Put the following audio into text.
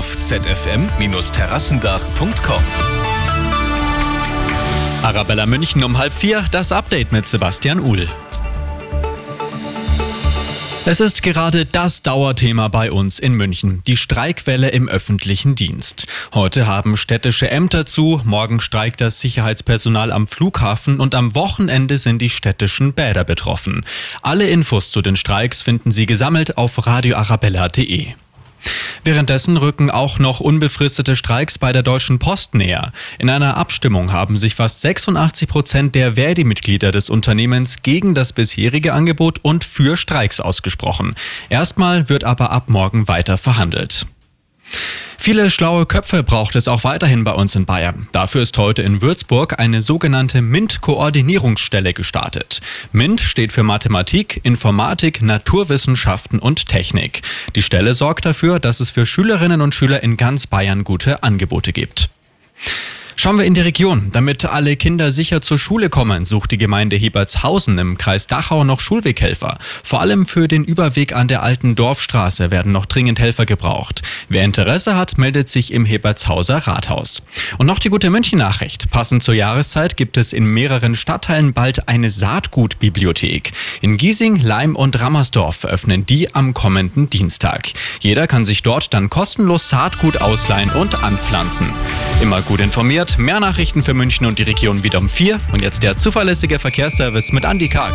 auf zfm-terrassendach.com. Arabella München um halb vier, das Update mit Sebastian Uhl. Es ist gerade das Dauerthema bei uns in München, die Streikwelle im öffentlichen Dienst. Heute haben städtische Ämter zu, morgen streikt das Sicherheitspersonal am Flughafen und am Wochenende sind die städtischen Bäder betroffen. Alle Infos zu den Streiks finden Sie gesammelt auf radioarabella.de. Währenddessen rücken auch noch unbefristete Streiks bei der Deutschen Post näher. In einer Abstimmung haben sich fast 86 Prozent der Verdi-Mitglieder des Unternehmens gegen das bisherige Angebot und für Streiks ausgesprochen. Erstmal wird aber ab morgen weiter verhandelt. Viele schlaue Köpfe braucht es auch weiterhin bei uns in Bayern. Dafür ist heute in Würzburg eine sogenannte MINT-Koordinierungsstelle gestartet. MINT steht für Mathematik, Informatik, Naturwissenschaften und Technik. Die Stelle sorgt dafür, dass es für Schülerinnen und Schüler in ganz Bayern gute Angebote gibt. Schauen wir in die Region. Damit alle Kinder sicher zur Schule kommen, sucht die Gemeinde Hebertshausen im Kreis Dachau noch Schulweghelfer. Vor allem für den Überweg an der alten Dorfstraße werden noch dringend Helfer gebraucht. Wer Interesse hat, meldet sich im Hebertshauser Rathaus. Und noch die gute München-Nachricht. Passend zur Jahreszeit gibt es in mehreren Stadtteilen bald eine Saatgutbibliothek. In Giesing, Leim und Rammersdorf öffnen die am kommenden Dienstag. Jeder kann sich dort dann kostenlos Saatgut ausleihen und anpflanzen. Immer gut informiert Mehr Nachrichten für München und die Region wieder um vier. Und jetzt der zuverlässige Verkehrsservice mit Andy Karg.